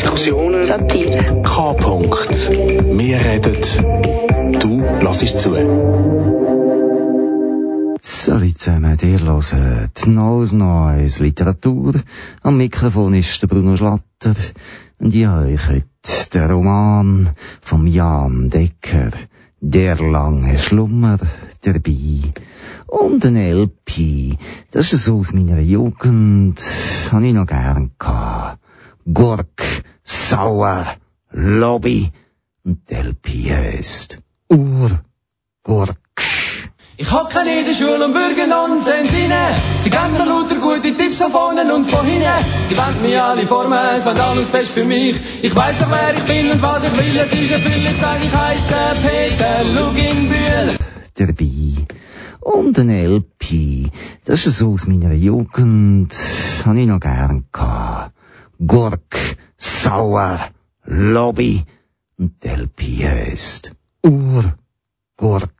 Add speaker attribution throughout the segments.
Speaker 1: Diskussionen,
Speaker 2: Satire.
Speaker 1: K. -Punkt. Wir reden, du lassest zu.
Speaker 3: Salut zusammen, ihr hört Neues Neues Literatur. Am Mikrofon ist der Bruno Schlatter. Und ich habe euch heute den Roman von Jan Decker, Der lange Schlummer, dabei. Und ein LP, das ist so aus meiner Jugend, habe ich noch gern gehabt. Gurk, Sauer, Lobby. Und die LP heisst Ur, Gurk.
Speaker 4: Ich hocke in der Schule und bürge Nonsens rein. Sie geben mir lauter gute Tipps von vorne und von hinten. Sie wollen mich alle formen, es wird alles best für mich. Ich weiss doch, wer ich bin und was ich will. Es ist ein Füll, ich sag, ich heisse Peter Luginbühl.
Speaker 3: dabei. Und ein LP, das ist so aus meiner Jugend, habe ich noch gern gehabt. Gurk, Sauer, Lobby. LP heisst Ur, Gurk.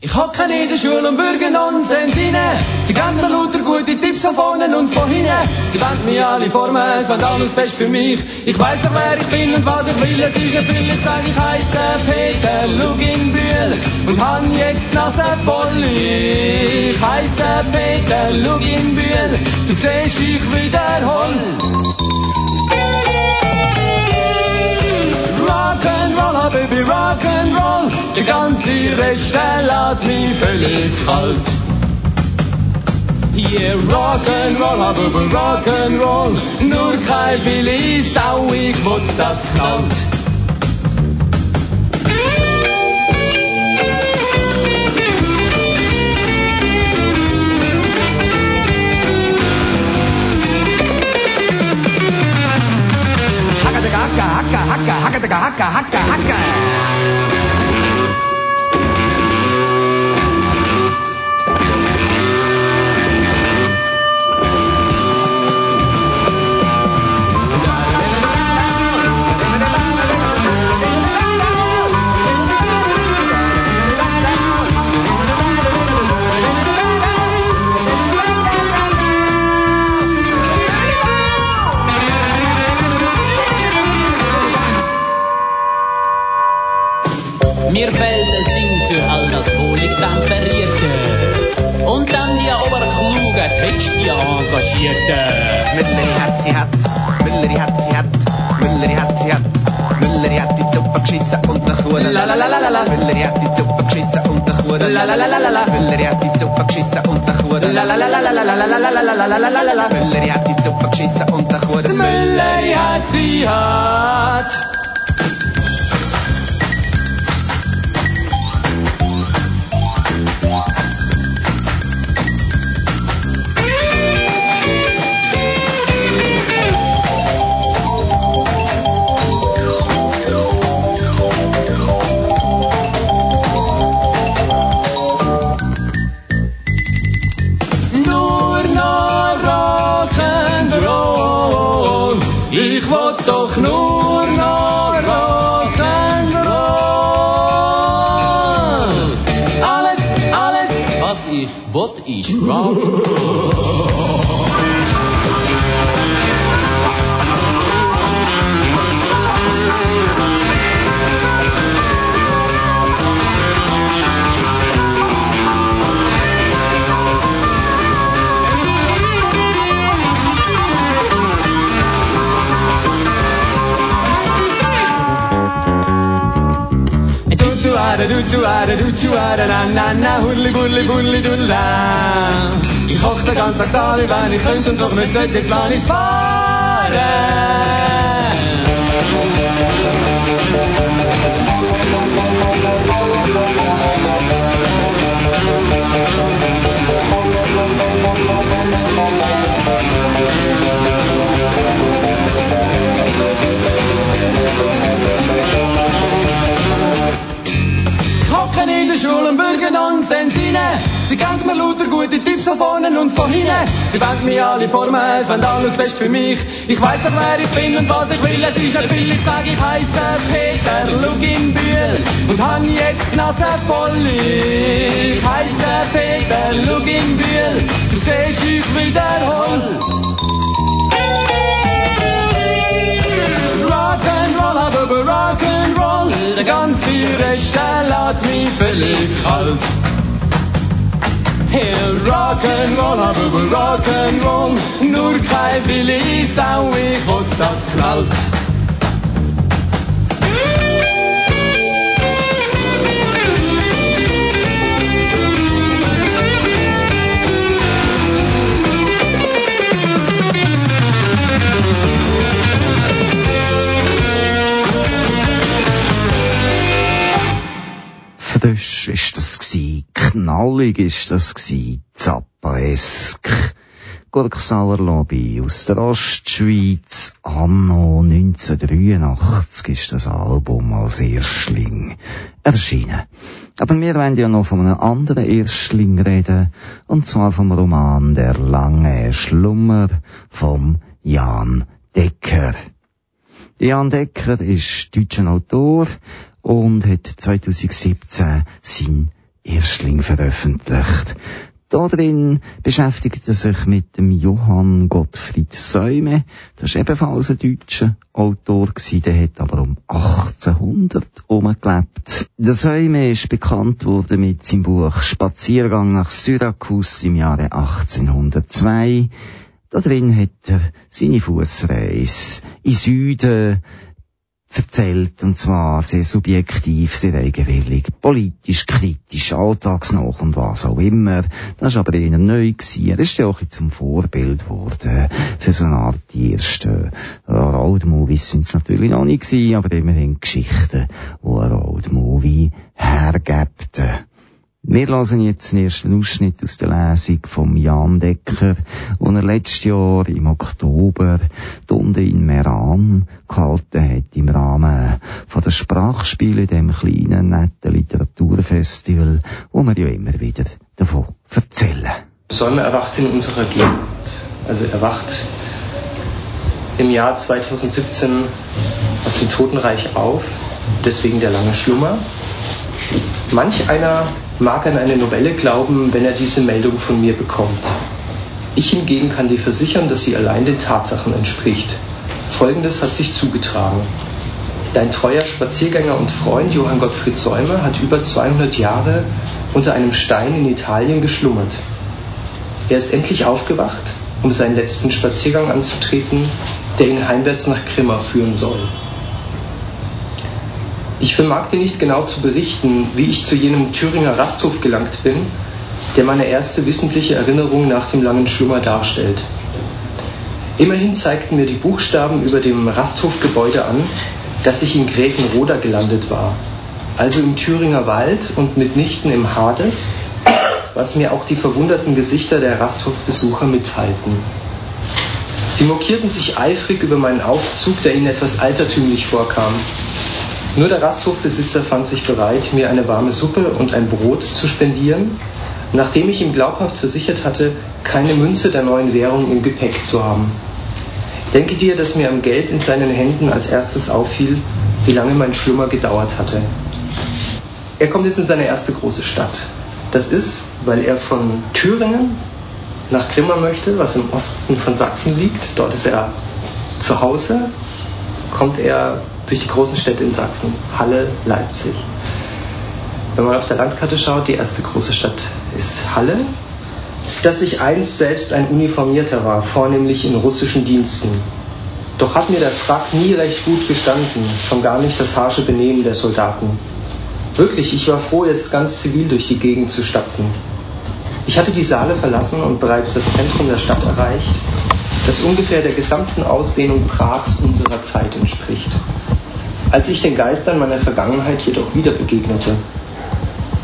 Speaker 4: Ich hocke in der Schule und bürge Nonsens rein. Sie geben mir lauter gute Tipps von vorne und von hinten. Sie wollen mich alle formen, es wird alles best für mich. Ich weiss doch, wer ich bin und was ich will. Es ist ein Füll, ich sag, ich heisse Peter Luginbühl und han jetzt Nase voll. Ich heisse Peter Luginbühl, du siehst, ich wiederhol. Rock'n'Roller, ah, Baby Rock'n'Roll, die ganze Relative liegt halt. Yeah, Rock'n'Roll, aber ah, Baby Rock'n'Roll, nur kein Billy sau ich, wo's das
Speaker 5: kalt. بڑا کہا تھا Each
Speaker 4: wam. Zu ara, du zu ara, du zu ara, na na na, hurli burli burli dulla. Ich hock den ganzen Tag da, wenn ich könnte und doch nicht sollte, jetzt lass ich's fahren. Hocken in der Schule und bürgen Nonsens rein. Sie geben mir lauter gute Tipps von vorne und von hinten. Sie wollen mich alle formen, es wollen alles best für mich. Ich weiss doch, wer ich bin und was ich will. Es ist ein Bill, ich sag, ich heisse Peter Luginbühl und han jetzt die Nase voll. Ich heisse Peter Luginbühl, du siehst, ich wiederhol. Über Rock'n'Roll. Der ganze der lässt mich völlig kalt. Hier Rock'n'Roll, hab über Rock'n'Roll. Nur kein Billy Sau, ich wusste, das knallt.
Speaker 3: Frisch ist das gsi, knallig ist das gsi, zappaesk. Gurksauer Lobby aus der Ostschweiz, anno 1983 ist das Album als Erstling erschienen. Aber wir wollen ja noch von einem anderen Erstling reden, und zwar vom Roman Der lange Schlummer vom Jan Decker. Jan Decker ist deutscher Autor, und hat 2017 sein Erstling veröffentlicht. Darin beschäftigt er sich mit dem Johann Gottfried Säume. Das ist ebenfalls ein deutscher Autor der hat aber um 1800 umgelebt. Der Säume ist bekannt worden mit seinem Buch Spaziergang nach Syrakus im Jahre 1802. Darin hat er seine Fußreise in Süden erzählt, und zwar sehr subjektiv, sehr eigenwillig, politisch, kritisch, alltagsnah und was auch immer. Das war aber eher neu. Er ist ja auch zum Vorbild geworden für so eine Art die ersten Roadmovies sind es natürlich noch nicht gewesen, aber immerhin Geschichten, die ein Roadmovie hergibt. Wir lassen jetzt den ersten Ausschnitt aus der Lesung vom Jan Decker, den er letztes Jahr im Oktober Tunde in Meran gehalten hat, im Rahmen von der Sprachspiele, dem kleinen, netten Literaturfestival, wo wir ja immer wieder davon erzählen.
Speaker 2: Säume erwacht in unserer Gegend. Also erwacht im Jahr 2017 aus dem Totenreich auf, deswegen der lange Schlummer. Manch einer mag an eine Novelle glauben, wenn er diese Meldung von mir bekommt. Ich hingegen kann dir versichern, dass sie allein den Tatsachen entspricht. Folgendes hat sich zugetragen. Dein treuer Spaziergänger und Freund Johann Gottfried Säumer hat über 200 Jahre unter einem Stein in Italien geschlummert. Er ist endlich aufgewacht, um seinen letzten Spaziergang anzutreten, der ihn heimwärts nach Krimmer führen soll. Ich vermag dir nicht genau zu berichten, wie ich zu jenem Thüringer Rasthof gelangt bin, der meine erste wissentliche Erinnerung nach dem langen Schlummer darstellt. Immerhin zeigten mir die Buchstaben über dem Rasthofgebäude an, dass ich in Gräfenroda gelandet war, also im Thüringer Wald und mitnichten im Hades, was mir auch die verwunderten Gesichter der Rasthofbesucher mitteilten. Sie mokierten sich eifrig über meinen Aufzug, der ihnen etwas altertümlich vorkam, nur der Rasthofbesitzer fand sich bereit, mir eine warme Suppe und ein Brot zu spendieren, nachdem ich ihm glaubhaft versichert hatte, keine Münze der neuen Währung im Gepäck zu haben. Denke dir, dass mir am Geld in seinen Händen als erstes auffiel, wie lange mein Schlummer gedauert hatte. Er kommt jetzt in seine erste große Stadt. Das ist, weil er von Thüringen nach Grimma möchte, was im Osten von Sachsen liegt. Dort ist er zu Hause, kommt er durch die großen Städte in Sachsen, Halle, Leipzig. Wenn man auf der Landkarte schaut, die erste große Stadt ist Halle. Dass ich einst selbst ein Uniformierter war, vornehmlich in russischen Diensten. Doch hat mir der Frack nie recht gut gestanden, schon gar nicht das harsche Benehmen der Soldaten. Wirklich, ich war froh, jetzt ganz zivil durch die Gegend zu stapfen. Ich hatte die Saale verlassen und bereits das Zentrum der Stadt erreicht, das ungefähr der gesamten Ausdehnung Prags unserer Zeit entspricht als ich den Geistern meiner Vergangenheit jedoch wieder begegnete.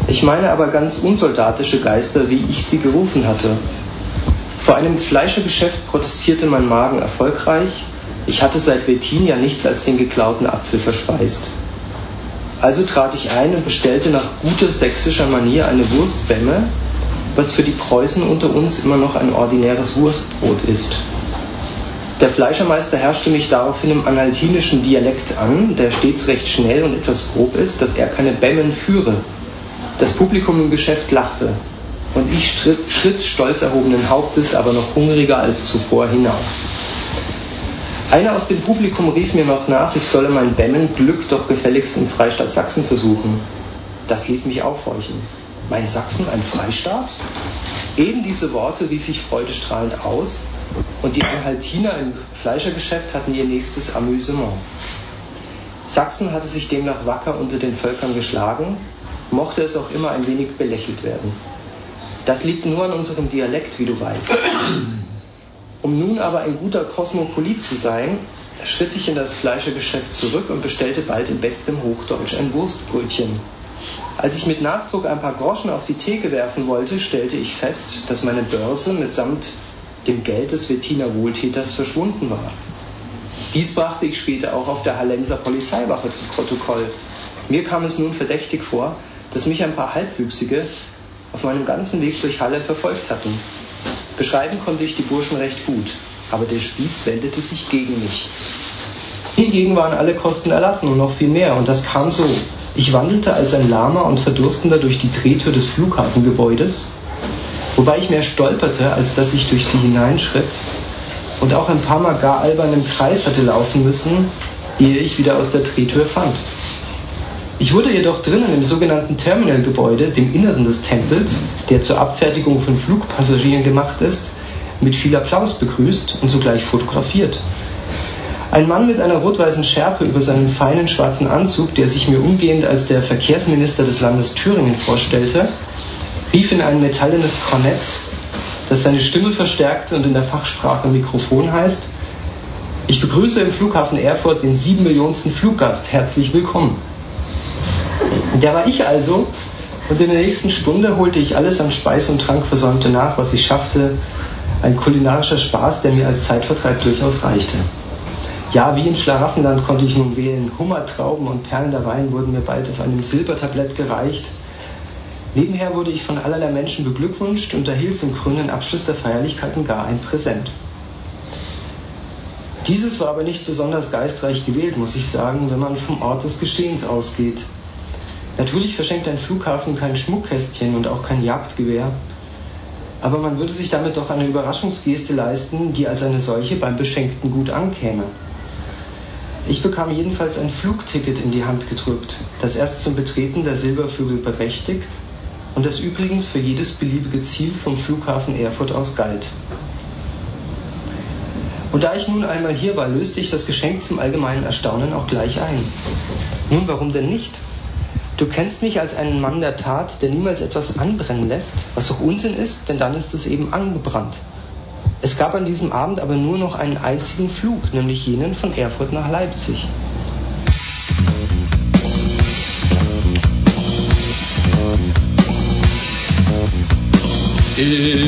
Speaker 2: Ich meine aber ganz unsoldatische Geister, wie ich sie gerufen hatte. Vor einem Fleischergeschäft protestierte mein Magen erfolgreich. Ich hatte seit Wettin ja nichts als den geklauten Apfel verspeist. Also trat ich ein und bestellte nach guter sächsischer Manier eine Wurstbämme, was für die Preußen unter uns immer noch ein ordinäres Wurstbrot ist. Der Fleischermeister herrschte mich daraufhin im analtinischen Dialekt an, der stets recht schnell und etwas grob ist, dass er keine Bämmen führe. Das Publikum im Geschäft lachte, und ich schritt, stolz erhobenen Hauptes, aber noch hungriger als zuvor hinaus. Einer aus dem Publikum rief mir noch nach, ich solle mein Bemmen Glück doch gefälligst im Freistaat Sachsen versuchen. Das ließ mich aufhorchen. Mein Sachsen ein Freistaat? Eben diese Worte rief ich freudestrahlend aus und die Anhaltiner im Fleischergeschäft hatten ihr nächstes Amüsement. Sachsen hatte sich demnach wacker unter den Völkern geschlagen, mochte es auch immer ein wenig belächelt werden. Das liegt nur an unserem Dialekt, wie du weißt. Um nun aber ein guter Kosmopolit zu sein, schritt ich in das Fleischergeschäft zurück und bestellte bald in bestem Hochdeutsch ein Wurstbrötchen. Als ich mit Nachdruck ein paar Groschen auf die Theke werfen wollte, stellte ich fest, dass meine Börse mitsamt dem Geld des Wettiner Wohltäters verschwunden war. Dies brachte ich später auch auf der Hallenser Polizeiwache zu Protokoll. Mir kam es nun verdächtig vor, dass mich ein paar Halbwüchsige auf meinem ganzen Weg durch Halle verfolgt hatten. Beschreiben konnte ich die Burschen recht gut, aber der Spieß wendete sich gegen mich. Hingegen waren alle Kosten erlassen und noch viel mehr, und das kam so. Ich wandelte als ein Lahmer und Verdurstender durch die Drehtür des Flughafengebäudes, wobei ich mehr stolperte, als dass ich durch sie hineinschritt und auch ein paar Mal gar albern im Kreis hatte laufen müssen, ehe ich wieder aus der Drehtür fand. Ich wurde jedoch drinnen im sogenannten Terminalgebäude, dem Inneren des Tempels, der zur Abfertigung von Flugpassagieren gemacht ist, mit viel Applaus begrüßt und sogleich fotografiert. Ein Mann mit einer rot-weißen Schärpe über seinen feinen schwarzen Anzug, der sich mir umgehend als der Verkehrsminister des Landes Thüringen vorstellte, rief in ein metallenes Kornett, das seine Stimme verstärkte und in der Fachsprache Mikrofon heißt, ich begrüße im Flughafen Erfurt den sieben Millionsten Fluggast. Herzlich willkommen. Der war ich also, und in der nächsten Stunde holte ich alles an Speis und Trank versäumte nach, was ich schaffte. Ein kulinarischer Spaß, der mir als Zeitvertreib durchaus reichte. Ja, wie im Schlaraffenland konnte ich nun wählen. Hummer, Trauben und perlender Wein wurden mir bald auf einem Silbertablett gereicht. Nebenher wurde ich von allerlei Menschen beglückwünscht und erhielt zum krönenden Abschluss der Feierlichkeiten gar ein Präsent. Dieses war aber nicht besonders geistreich gewählt, muss ich sagen, wenn man vom Ort des Geschehens ausgeht. Natürlich verschenkt ein Flughafen kein Schmuckkästchen und auch kein Jagdgewehr, aber man würde sich damit doch eine Überraschungsgeste leisten, die als eine solche beim Beschenkten gut ankäme. Ich bekam jedenfalls ein Flugticket in die Hand gedrückt, das erst zum Betreten der Silbervögel berechtigt und das übrigens für jedes beliebige Ziel vom Flughafen Erfurt aus galt. Und da ich nun einmal hier war, löste ich das Geschenk zum allgemeinen Erstaunen auch gleich ein. Nun, warum denn nicht? Du kennst mich als einen Mann der Tat, der niemals etwas anbrennen lässt, was auch Unsinn ist, denn dann ist es eben angebrannt. Es gab an diesem Abend aber nur noch einen einzigen Flug, nämlich jenen von Erfurt nach Leipzig.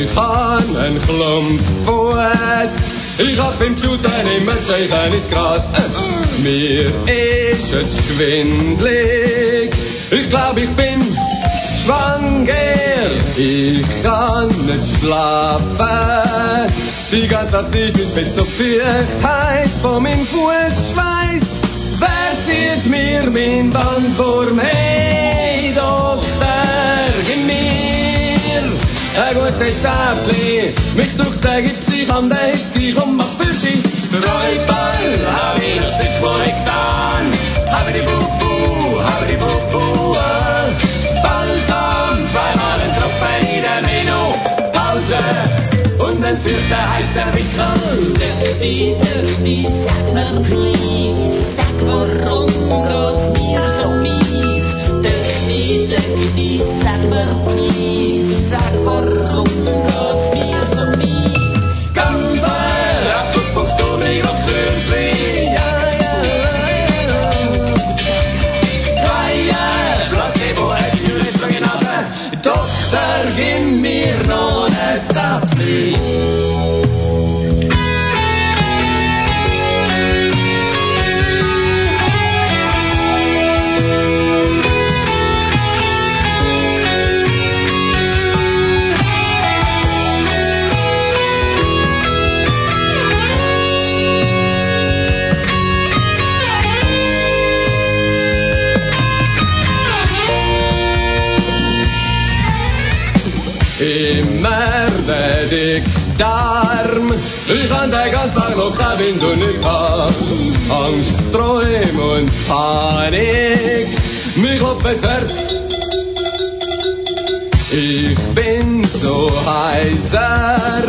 Speaker 4: Ich han einen Klump Fuß, ich hab im Shooter immer Zeichen ins Gras. Mir ist es schwindlig, ich glaub ich bin schwanger, ich kann nicht schlafen. Die ganze Nacht ist nicht mit so fürcht heiß von meinem Fußschweiß. Wer zieht mir mein Band vorm ein Zäpfli. Mich durch den gibt sich an der Hitze, ich komm mach sie. Räuber, hab ich noch nicht vor gesehen. Hab die Bubu, hab die Bubu. Balsam, zweimal ein Tropfen in der Menü. Pause und dann führt der heiße Wickel.
Speaker 5: Dirty, dirty, sag mir please, sag warum geht's mir so mies? Dirty, dirty, sag mir please, sag warum
Speaker 4: kann den ganzen Tag noch kein Wind und nicht haben. Angst, Träume und Panik. Mich klopft Herz. Ich bin so heiser.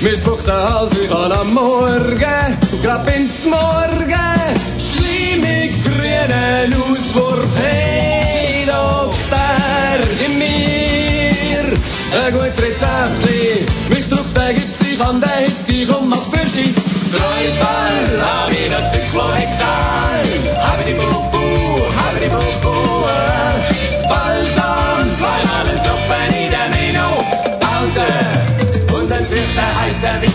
Speaker 4: Mir spuckt der Hals, ich kann am Morgen, grad ins Morgen, schlimmig grünen Auswurf. Hey, Doktor, in mir ein gutes Rezept. Mich drückt der ich den Hitz, ich komm auf für Sie. Träumer, hab ich noch Zyklorhexan. Hab die Bubu, hab die Bubu. Balsam, zweimal ein Tropfen in der Meno. Pause. Und dann wird der heiße Wickel.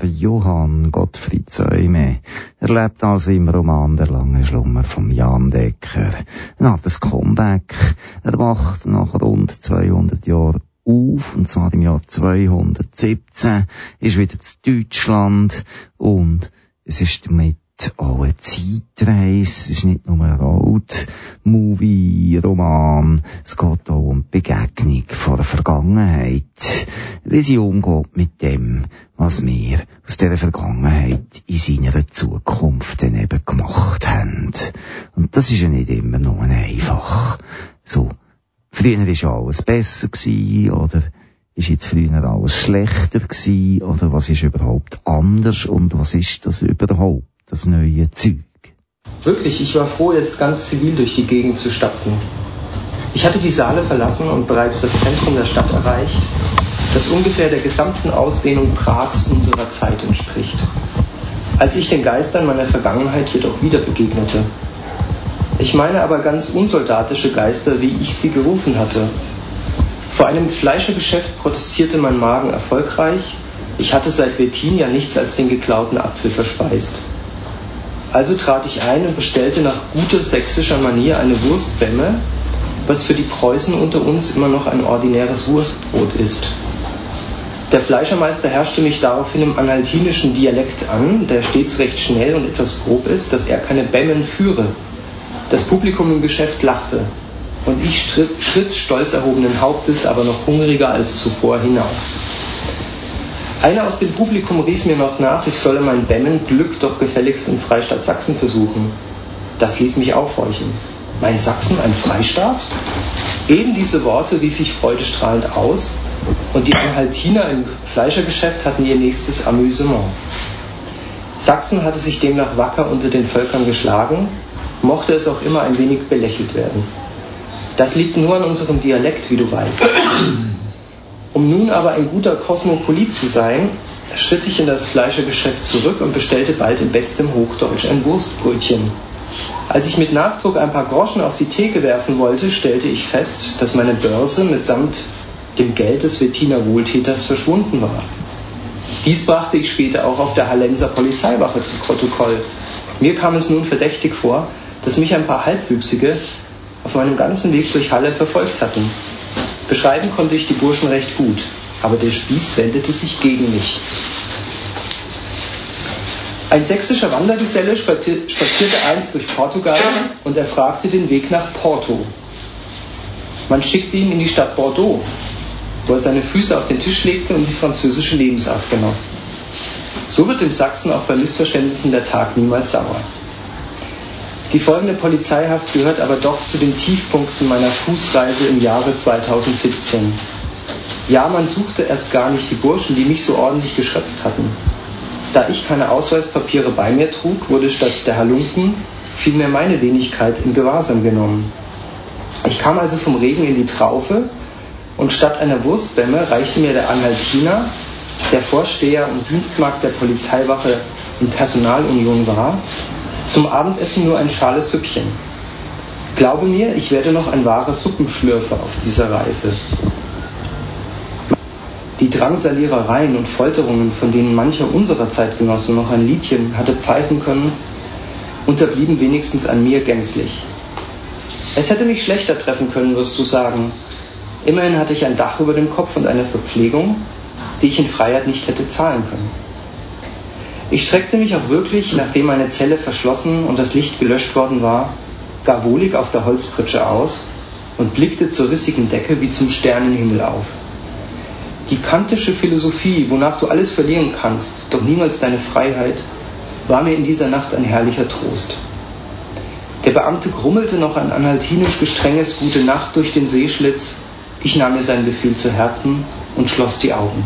Speaker 3: Der Johann Gottfried Säume erlebt also im Roman Der lange Schlummer vom Jan Decker. Er hat das Comeback. Er wacht nach rund 200 Jahren auf, und zwar im Jahr 217, ist wieder zu Deutschland und es ist damit auch eine Zeitreise. Es ist nicht nur ein Road, Movie, Roman. Es geht auch um die Begegnung von der Vergangenheit. Wie sie umgeht mit dem, was wir aus dieser Vergangenheit in seiner Zukunft dann eben gemacht haben. Und das ist ja nicht immer nur einfach. So. Früher war alles besser gewesen, oder ist jetzt früher alles schlechter gewesen, oder was ist überhaupt anders und was ist das überhaupt, das neue Zeug?
Speaker 2: Wirklich, ich war froh, jetzt ganz zivil durch die Gegend zu stapfen. Ich hatte die Saale verlassen und bereits das Zentrum der Stadt erreicht, das ungefähr der gesamten Ausdehnung Prags unserer Zeit entspricht. Als ich den Geistern meiner Vergangenheit jedoch wieder begegnete. Ich meine aber ganz unsoldatische Geister, wie ich sie gerufen hatte. Vor einem Fleischergeschäft protestierte mein Magen erfolgreich. Ich hatte seit Wettin ja nichts als den geklauten Apfel verspeist. Also trat ich ein und bestellte nach guter sächsischer Manier eine Wurstbämme, was für die Preußen unter uns immer noch ein ordinäres Wurstbrot ist. Der Fleischermeister herrschte mich daraufhin im anhaltinischen Dialekt an, der stets recht schnell und etwas grob ist, dass er keine Bämmen führe. Das Publikum im Geschäft lachte, und ich schritt, schritt stolz erhobenen Hauptes, aber noch hungriger als zuvor hinaus. Einer aus dem Publikum rief mir noch nach, ich solle mein Bämmen Glück doch gefälligst im Freistaat Sachsen versuchen. Das ließ mich aufhorchen. Mein Sachsen ein Freistaat? Eben diese Worte rief ich freudestrahlend aus, und die Anhaltiner im Fleischergeschäft hatten ihr nächstes Amüsement. Sachsen hatte sich demnach wacker unter den Völkern geschlagen, mochte es auch immer ein wenig belächelt werden. Das liegt nur an unserem Dialekt, wie du weißt. Um nun aber ein guter Kosmopolit zu sein, schritt ich in das Fleischergeschäft zurück und bestellte bald in bestem Hochdeutsch ein Wurstbrötchen. Als ich mit Nachdruck ein paar Groschen auf die Theke werfen wollte, stellte ich fest, dass meine Börse mitsamt dem Geld des Wettiner Wohltäters verschwunden war. Dies brachte ich später auch auf der Hallenser Polizeiwache zu Protokoll. Mir kam es nun verdächtig vor, dass mich ein paar Halbwüchsige auf meinem ganzen Weg durch Halle verfolgt hatten. Beschreiben konnte ich die Burschen recht gut, aber der Spieß wendete sich gegen mich. Ein sächsischer Wandergeselle spazierte einst durch Portugal und er fragte den Weg nach Porto. Man schickte ihn in die Stadt Bordeaux, wo er seine Füße auf den Tisch legte und die französische Lebensart genoss. So wird dem Sachsen auch bei Missverständnissen der Tag niemals sauer. Die folgende Polizeihaft gehört aber doch zu den Tiefpunkten meiner Fußreise im Jahre 2017. Ja, man suchte erst gar nicht die Burschen, die mich so ordentlich geschröpft hatten. Da ich keine Ausweispapiere bei mir trug, wurde statt der Halunken vielmehr meine Wenigkeit in Gewahrsam genommen. Ich kam also vom Regen in die Traufe und statt einer Wurstbämme reichte mir der Anhaltiner, der Vorsteher und Dienstmarkt der Polizeiwache in Personalunion war, zum Abendessen nur ein schales Süppchen. Glaube mir, ich werde noch ein wahrer Suppenschlürfer auf dieser Reise. Die Drangsalierereien und Folterungen, von denen mancher unserer Zeitgenossen noch ein Liedchen hatte pfeifen können, unterblieben wenigstens an mir gänzlich. Es hätte mich schlechter treffen können, wirst du sagen. Immerhin hatte ich ein Dach über dem Kopf und eine Verpflegung, die ich in Freiheit nicht hätte zahlen können. Ich streckte mich auch wirklich, nachdem meine Zelle verschlossen und das Licht gelöscht worden war, gar wohlig auf der Holzpritsche aus und blickte zur rissigen Decke wie zum Sternenhimmel auf. Die kantische Philosophie, wonach du alles verlieren kannst, doch niemals deine Freiheit, war mir in dieser Nacht ein herrlicher Trost. Der Beamte grummelte noch ein anhaltinisch gestrenges Gute Nacht durch den Seeschlitz. Ich nahm mir seinen Befehl zu Herzen und schloss die Augen.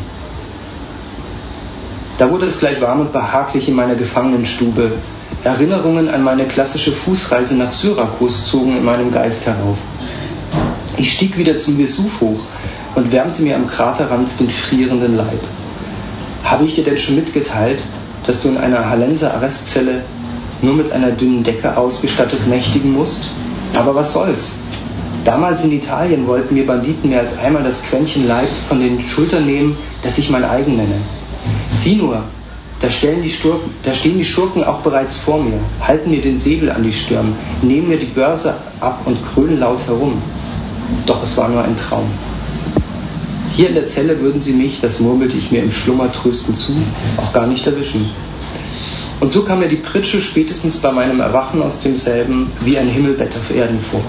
Speaker 2: Da wurde es gleich warm und behaglich in meiner Gefangenenstube. Erinnerungen an meine klassische Fußreise nach Syrakus zogen in meinem Geist herauf. Ich stieg wieder zum Vesuv hoch und wärmte mir am Kraterrand den frierenden Leib. Habe ich dir denn schon mitgeteilt, dass du in einer Hallenser Arrestzelle nur mit einer dünnen Decke ausgestattet nächtigen musst? Aber was soll's? Damals in Italien wollten mir Banditen mehr als einmal das Quäntchen Leib von den Schultern nehmen, das ich mein eigen nenne. Sieh nur, da, die da stehen die Schurken auch bereits vor mir, halten mir den Säbel an die Stirn, nehmen mir die Börse ab und krönen laut herum. Doch es war nur ein Traum. Hier in der Zelle würden sie mich, das murmelte ich mir im Schlummer tröstend zu, auch gar nicht erwischen. Und so kam mir die Pritsche spätestens bei meinem Erwachen aus demselben wie ein Himmelbett auf Erden vor.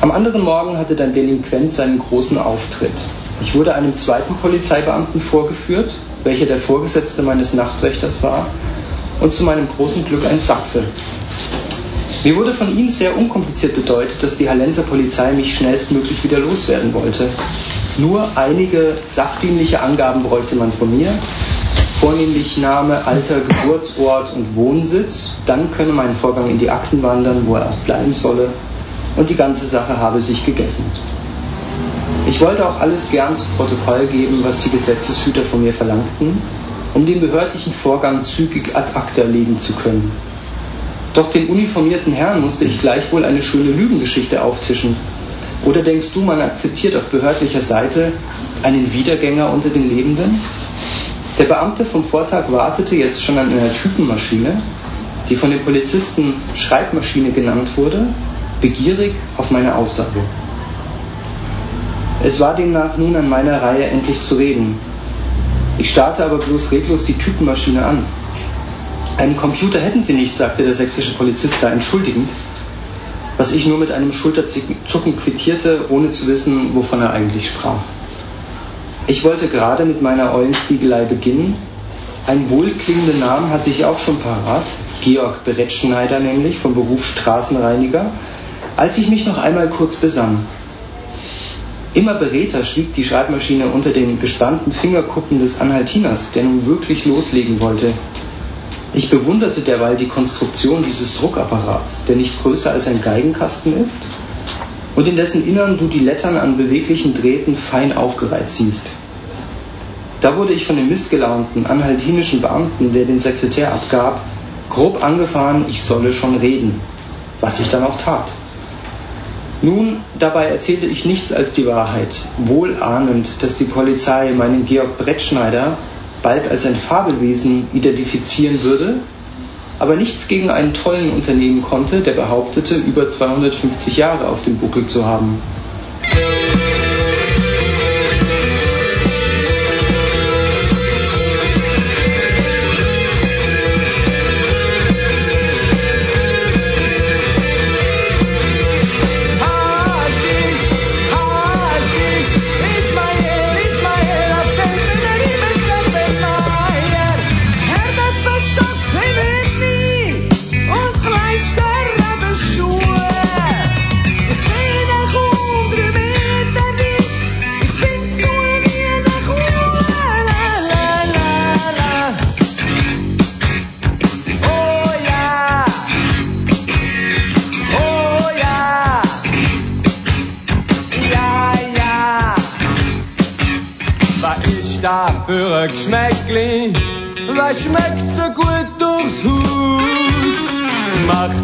Speaker 2: Am anderen Morgen hatte dein Delinquent seinen großen Auftritt. Ich wurde einem zweiten Polizeibeamten vorgeführt, welcher der Vorgesetzte meines Nachtwächters war, und zu meinem großen Glück ein Sachse. Mir wurde von ihm sehr unkompliziert bedeutet, dass die Hallenser Polizei mich schnellstmöglich wieder loswerden wollte. Nur einige sachdienliche Angaben bräuchte man von mir, vornehmlich Name, Alter, Geburtsort und Wohnsitz. Dann könne mein Vorgang in die Akten wandern, wo er auch bleiben solle. Und die ganze Sache habe sich gegessen. Ich wollte auch alles gern zu Protokoll geben, was die Gesetzeshüter von mir verlangten, um den behördlichen Vorgang zügig ad acta legen zu können. Doch den uniformierten Herrn musste ich gleichwohl eine schöne Lügengeschichte auftischen. Oder denkst du, man akzeptiert auf behördlicher Seite einen Wiedergänger unter den Lebenden? Der Beamte vom Vortag wartete jetzt schon an einer Typenmaschine, die von den Polizisten Schreibmaschine genannt wurde, begierig auf meine Aussage. Es war demnach nun an meiner Reihe, endlich zu reden. Ich starrte aber bloß reglos die Typenmaschine an. Einen Computer hätten Sie nicht, sagte der sächsische Polizist da entschuldigend, was ich nur mit einem Schulterzucken quittierte, ohne zu wissen, wovon er eigentlich sprach. Ich wollte gerade mit meiner Eulenspiegelei beginnen. Einen wohlklingenden Namen hatte ich auch schon parat, Georg Berettschneider nämlich, vom Beruf Straßenreiniger, als ich mich noch einmal kurz besann. Immer beredter schwieg die Schreibmaschine unter den gespannten Fingerkuppen des Anhaltiners, der nun wirklich loslegen wollte. Ich bewunderte derweil die Konstruktion dieses Druckapparats, der nicht größer als ein Geigenkasten ist und in dessen Innern du die Lettern an beweglichen Drähten fein aufgereiht siehst. Da wurde ich von dem missgelaunten anhaltinischen Beamten, der den Sekretär abgab, grob angefahren, ich solle schon reden, was ich dann auch tat. Nun, dabei erzählte ich nichts als die Wahrheit, wohl ahnend, dass die Polizei meinen Georg Brettschneider bald als ein Fabelwesen identifizieren würde, aber nichts gegen einen tollen Unternehmen konnte, der behauptete, über 250 Jahre auf dem Buckel zu haben.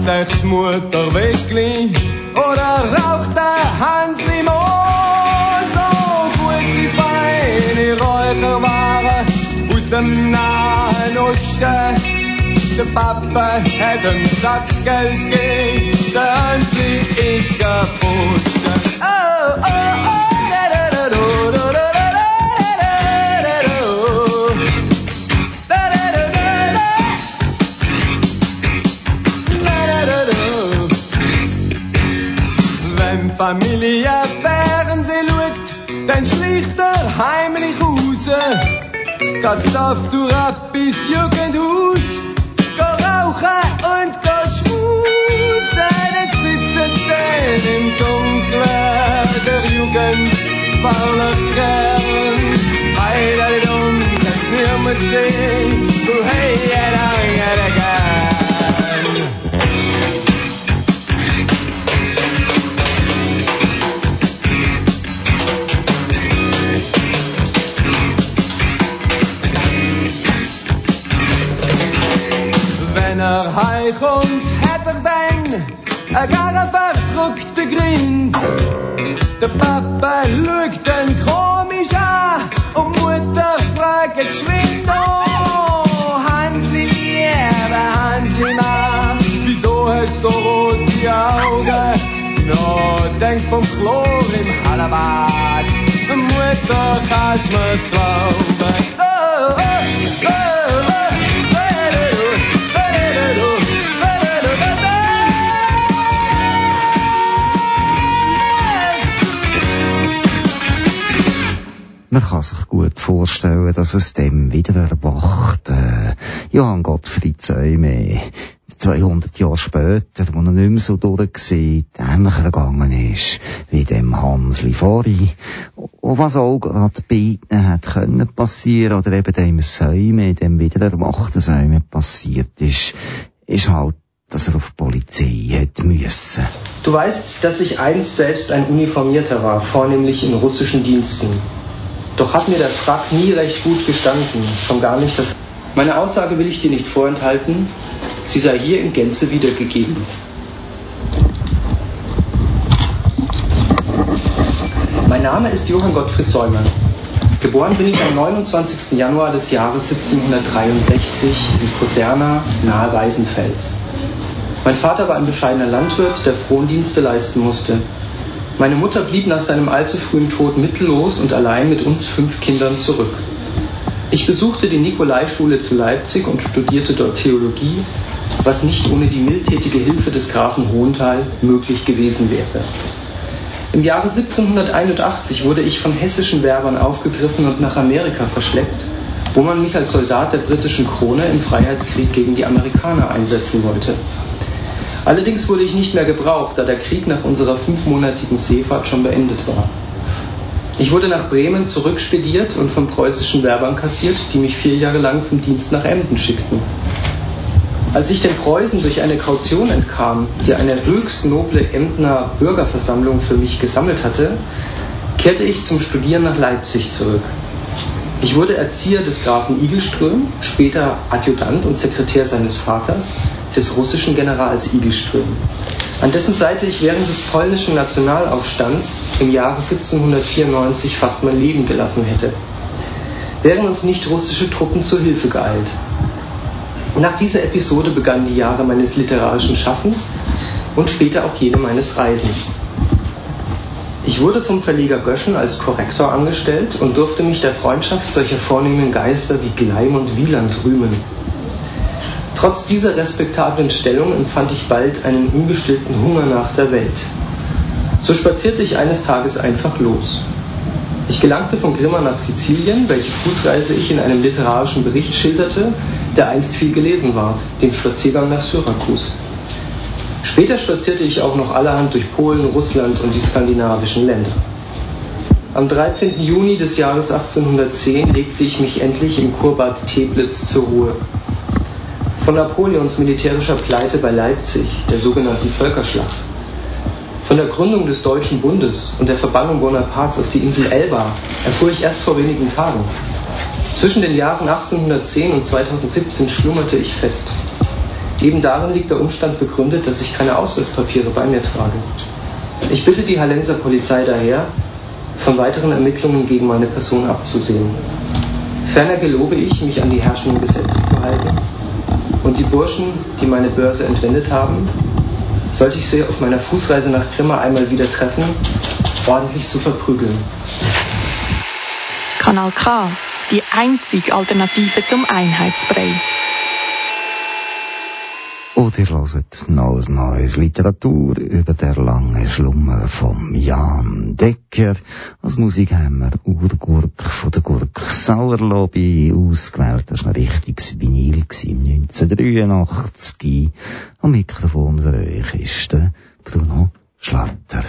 Speaker 4: Die Mutter wirklich? Oder raucht der Hansli Mohl so gute, feine Räucherware aus dem Nahen Osten? Der Papa hat einen Sack Geld gegeben, der Hansli ist gefunden. Geht's auf durch bis Jugendhaus, go rauchen und go schmusen. Dann sitzen dann im Dunkeln der Jugend fauler Kern. Heide dumm, kann's niemand sehen, er heimkommt, hat er dann ein gar verdruckte Grind. Der Papa schaut dann komisch an und Mutter fragt geschwind, oh, Hansli, lieber Hansli, Mann, wieso hast du so rote Augen? No, denk vom Chlor im Hallenbad, Mutter, kannst mir's glauben.
Speaker 3: Man kann sich gut vorstellen, dass es dem wieder erwacht. Äh, Johann Gottfried Zäume, 200 Jahre später, wo er nicht mehr so durchgesehen, ähnlich ergangen ist, wie dem Hansli Fori. Und was auch gerade bei ihnen hat können passieren, oder eben dem Säume, dem wieder erwachten Säume passiert ist, ist halt, dass er auf die Polizei hätte müssen.
Speaker 2: Du weißt, dass ich einst selbst ein Uniformierter war, vornehmlich in russischen Diensten. Doch hat mir der Frack nie recht gut gestanden, schon gar nicht das. Meine Aussage will ich dir nicht vorenthalten, sie sei hier in Gänze wiedergegeben. Mein Name ist Johann Gottfried Säumer. Geboren bin ich am 29. Januar des Jahres 1763 in Koserna nahe Weißenfels. Mein Vater war ein bescheidener Landwirt, der Frondienste leisten musste. Meine Mutter blieb nach seinem allzu frühen Tod mittellos und allein mit uns fünf Kindern zurück. Ich besuchte die Nikolaischule zu Leipzig und studierte dort Theologie, was nicht ohne die mildtätige Hilfe des Grafen Hohenthal möglich gewesen wäre. Im Jahre 1781 wurde ich von hessischen Werbern aufgegriffen und nach Amerika verschleppt, wo man mich als Soldat der britischen Krone im Freiheitskrieg gegen die Amerikaner einsetzen wollte. Allerdings wurde ich nicht mehr gebraucht, da der Krieg nach unserer fünfmonatigen Seefahrt schon beendet war. Ich wurde nach Bremen zurückspediert und von preußischen Werbern kassiert, die mich vier Jahre lang zum Dienst nach Emden schickten. Als ich den Preußen durch eine Kaution entkam, die eine höchst noble Emdener Bürgerversammlung für mich gesammelt hatte, kehrte ich zum Studieren nach Leipzig zurück. Ich wurde Erzieher des Grafen Igelström, später Adjutant und Sekretär seines Vaters, des russischen Generals Igelström, an dessen Seite ich während des polnischen Nationalaufstands im Jahre 1794 fast mein Leben gelassen hätte. Wären uns nicht russische Truppen zur Hilfe geeilt. Nach dieser Episode begannen die Jahre meines literarischen Schaffens und später auch jene meines Reisens. Ich wurde vom Verleger Göschen als Korrektor angestellt und durfte mich der Freundschaft solcher vornehmen Geister wie Gleim und Wieland rühmen. Trotz dieser respektablen Stellung empfand ich bald einen ungestillten Hunger nach der Welt. So spazierte ich eines Tages einfach los. Ich gelangte von Grimma nach Sizilien, welche Fußreise ich in einem literarischen Bericht schilderte, der einst viel gelesen ward, dem Spaziergang nach Syrakus. Später spazierte ich auch noch allerhand durch Polen, Russland und die skandinavischen Länder. Am 13. Juni des Jahres 1810 legte ich mich endlich im Kurbad Teplitz zur Ruhe. Von Napoleons militärischer Pleite bei Leipzig, der sogenannten Völkerschlacht, von der Gründung des Deutschen Bundes und der Verbannung Bonapartes auf die Insel Elba erfuhr ich erst vor wenigen Tagen. Zwischen den Jahren 1810 und 2017 schlummerte ich fest. Eben darin liegt der Umstand begründet, dass ich keine Ausweispapiere bei mir trage. Ich bitte die Hallenser Polizei daher, von weiteren Ermittlungen gegen meine Person abzusehen. Ferner gelobe ich, mich an die herrschenden Gesetze zu halten und die Burschen, die meine Börse entwendet haben, sollte ich sie auf meiner Fußreise nach Grimma einmal wieder treffen, ordentlich zu verprügeln.
Speaker 6: Kanal K, die einzige Alternative zum Einheitsbrei.
Speaker 3: Und ihr hört noch ein neues Literatur über der lange Schlummer von Jan Decker. Als Musik haben wir Urgurk von der Gurk Sauerlobby ausgewählt. Das war ein richtiges Vinyl im 1983. Am Mikrofon für euch ist der Bruno Schlatter.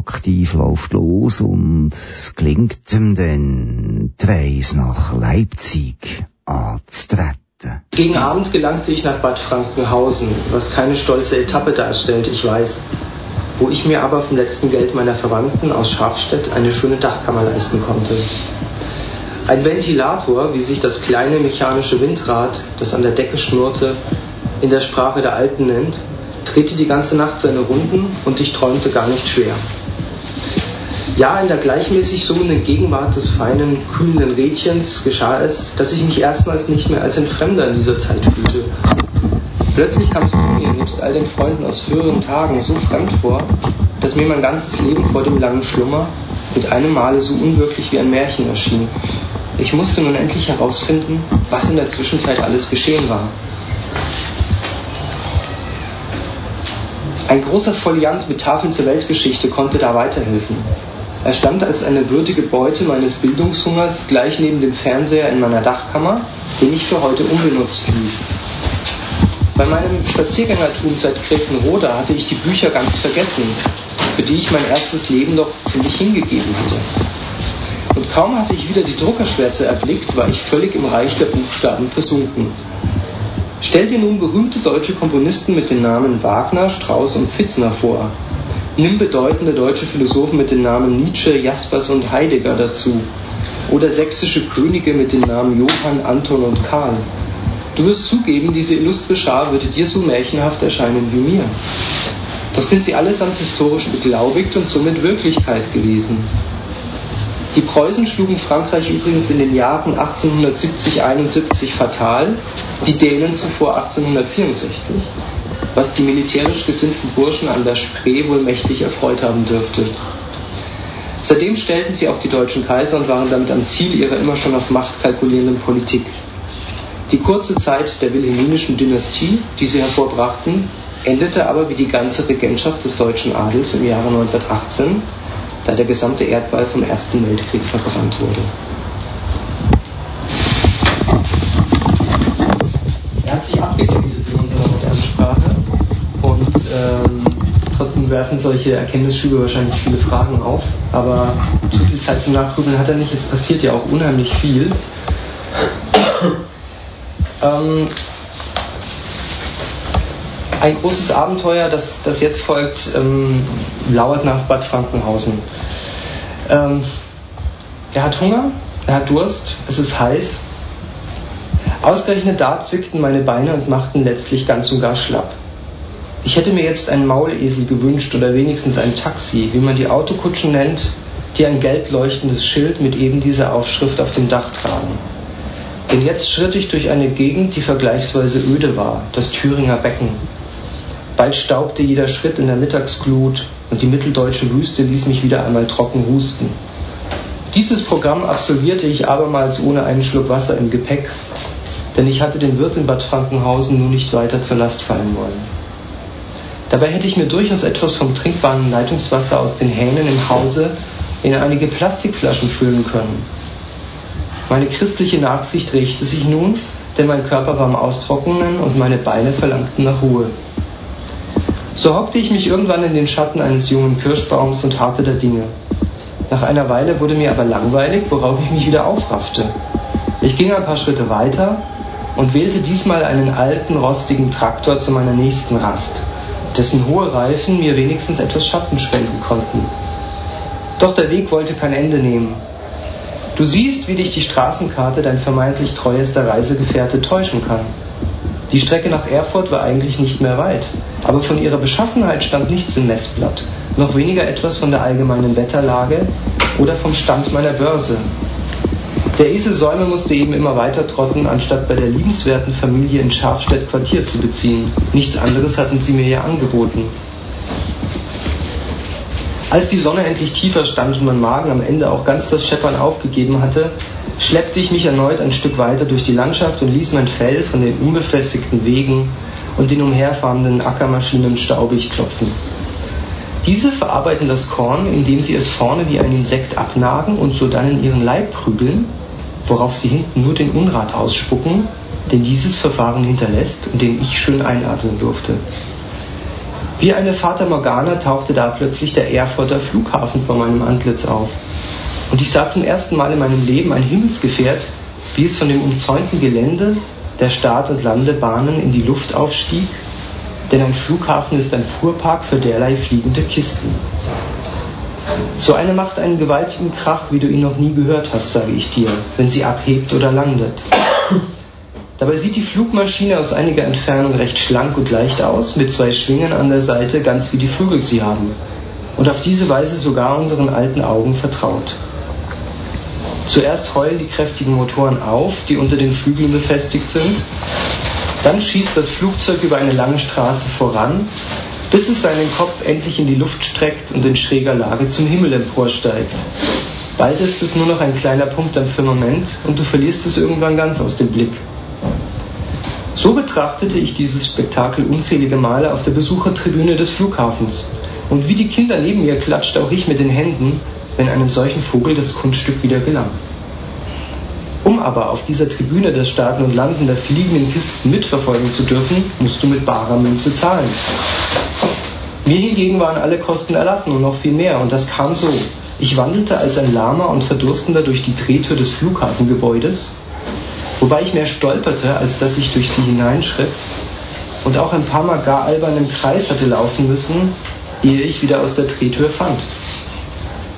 Speaker 3: Aktiv, läuft los und es gelingt ihm dann, die nach Leipzig anzutreten.
Speaker 2: Gegen Abend gelangte ich nach Bad Frankenhausen, was keine stolze Etappe darstellt, ich weiß, wo ich mir aber vom letzten Geld meiner Verwandten aus Schafstedt eine schöne Dachkammer leisten konnte. Ein Ventilator, wie sich das kleine mechanische Windrad, das an der Decke schnurrte, in der Sprache der Alten nennt, drehte die ganze Nacht seine Runden und ich träumte gar nicht schwer. Ja, in der gleichmäßig summenden Gegenwart des feinen, kühlenden Rädchens geschah es, dass ich mich erstmals nicht mehr als ein Fremder in dieser Zeit fühlte. Plötzlich kam es mir, nebst all den Freunden aus früheren Tagen, so fremd vor, dass mir mein ganzes Leben vor dem langen Schlummer mit einem Male so unwirklich wie ein Märchen erschien. Ich musste nun endlich herausfinden, was in der Zwischenzeit alles geschehen war. Ein großer Foliant mit Tafeln zur Weltgeschichte konnte da weiterhelfen. Er stand als eine würdige Beute meines Bildungshungers gleich neben dem Fernseher in meiner Dachkammer, den ich für heute unbenutzt ließ. Bei meinem Spaziergängertum seit Gräfenroda hatte ich die Bücher ganz vergessen, für die ich mein erstes Leben doch ziemlich hingegeben hatte. Und kaum hatte ich wieder die Druckerschwärze erblickt, war ich völlig im Reich der Buchstaben versunken. Stell dir nun berühmte deutsche Komponisten mit den Namen Wagner, Strauss und Pfitzner vor. Nimm bedeutende deutsche Philosophen mit den Namen Nietzsche, Jaspers und Heidegger dazu. Oder sächsische Könige mit den Namen Johann, Anton und Karl. Du wirst zugeben, diese illustre Schar würde dir so märchenhaft erscheinen wie mir. Doch sind sie allesamt historisch beglaubigt und somit Wirklichkeit gewesen. Die Preußen schlugen Frankreich übrigens in den Jahren 1870-71 fatal, die Dänen zuvor 1864, was die militärisch gesinnten Burschen an der Spree wohl mächtig erfreut haben dürfte. Seitdem stellten sie auch die deutschen Kaiser und waren damit am Ziel ihrer immer schon auf Macht kalkulierenden Politik. Die kurze Zeit der wilhelminischen Dynastie, die sie hervorbrachten, endete aber wie die ganze Regentschaft des deutschen Adels im Jahre 1918, da der gesamte Erdball vom Ersten Weltkrieg verbrannt wurde. Er hat sich abgetötet trotzdem werfen solche Erkenntnisschübe wahrscheinlich viele Fragen auf, aber zu viel Zeit zum Nachgrübeln hat er nicht, es passiert ja auch unheimlich viel. ähm, ein großes Abenteuer, das, das jetzt folgt, ähm, lauert nach Bad Frankenhausen. Ähm, er hat Hunger, er hat Durst, es ist heiß. Ausgerechnet da zwickten meine Beine und machten letztlich ganz und gar schlapp. Ich hätte mir jetzt einen Maulesel gewünscht oder wenigstens ein Taxi, wie man die Autokutschen nennt, die ein gelb leuchtendes Schild mit eben dieser Aufschrift auf dem Dach tragen. Denn jetzt schritt ich durch eine Gegend, die vergleichsweise öde war, das Thüringer Becken. Bald staubte jeder Schritt in der Mittagsglut und die mitteldeutsche Wüste ließ mich wieder einmal trocken husten. Dieses Programm absolvierte ich abermals ohne einen Schluck Wasser im Gepäck, denn ich hatte dem Wirt in Bad Frankenhausen nur nicht weiter zur Last fallen wollen. Dabei hätte ich mir durchaus etwas vom trinkbaren Leitungswasser aus den Hähnen im Hause in einige Plastikflaschen füllen können. Meine christliche Nachsicht rächte sich nun, denn mein Körper war am Austrocknen und meine Beine verlangten nach Ruhe. So hockte ich mich irgendwann in den Schatten eines jungen Kirschbaums und harrte der Dinge. Nach einer Weile wurde mir aber langweilig, worauf ich mich wieder aufraffte. Ich ging ein paar Schritte weiter und wählte diesmal einen alten, rostigen Traktor zu meiner nächsten Rast, dessen hohe Reifen mir wenigstens etwas Schatten spenden konnten. Doch der Weg wollte kein Ende nehmen. Du siehst, wie dich die Straßenkarte dein vermeintlich treuester Reisegefährte täuschen kann. Die Strecke nach Erfurt war eigentlich nicht mehr weit, aber von ihrer Beschaffenheit stand nichts im Messblatt, noch weniger etwas von der allgemeinen Wetterlage oder vom Stand meiner Börse. Der Esel Säume musste eben immer weiter trotten, anstatt bei der liebenswerten Familie in Schafstedt Quartier zu beziehen. Nichts anderes hatten sie mir ja angeboten. Als die Sonne endlich tiefer stand und mein Magen am Ende auch ganz das Scheppern aufgegeben hatte, schleppte ich mich erneut ein Stück weiter durch die Landschaft und ließ mein Fell von den unbefestigten Wegen und den umherfahrenden Ackermaschinen staubig klopfen. Diese verarbeiten das Korn, indem sie es vorne wie ein Insekt abnagen und so dann in ihren Leib prügeln, worauf sie hinten nur den Unrat ausspucken, den dieses Verfahren hinterlässt und den ich schön einatmen durfte. Wie eine Fata Morgana tauchte da plötzlich der Erfurter Flughafen vor meinem Antlitz auf. Und ich sah zum ersten Mal in meinem Leben ein Himmelsgefährt, wie es von dem umzäunten Gelände der Start- und Landebahnen in die Luft aufstieg, denn ein Flughafen ist ein Fuhrpark für derlei fliegende Kisten. So eine macht einen gewaltigen Krach, wie du ihn noch nie gehört hast, sage ich dir, wenn sie abhebt oder landet. Dabei sieht die Flugmaschine aus einiger Entfernung recht schlank und leicht aus, mit zwei Schwingen an der Seite, ganz wie die Vögel sie haben. Und auf diese Weise sogar unseren alten Augen vertraut. Zuerst heulen die kräftigen Motoren auf, die unter den Flügeln befestigt sind. Dann schießt das Flugzeug über eine lange Straße voran, bis es seinen Kopf endlich in die Luft streckt und in schräger Lage zum Himmel emporsteigt. Bald ist es nur noch ein kleiner Punkt am Firmament und du verlierst es irgendwann ganz aus dem Blick. So betrachtete ich dieses Spektakel unzählige Male auf der Besuchertribüne des Flughafens. Und wie die Kinder neben mir klatschte auch ich mit den Händen, wenn einem solchen Vogel das Kunststück wieder gelang. Um aber auf dieser Tribüne das Starten und Landen der fliegenden Kisten mitverfolgen zu dürfen, musst du mit barer Münze zahlen. Mir hingegen waren alle Kosten erlassen und noch viel mehr, und das kam so. Ich wandelte als ein Lama und Verdurstender durch die Drehtür des Flughafengebäudes wobei ich mehr stolperte, als dass ich durch sie hineinschritt und auch ein paar Mal gar albern im Kreis hatte laufen müssen, ehe ich wieder aus der Drehtür fand.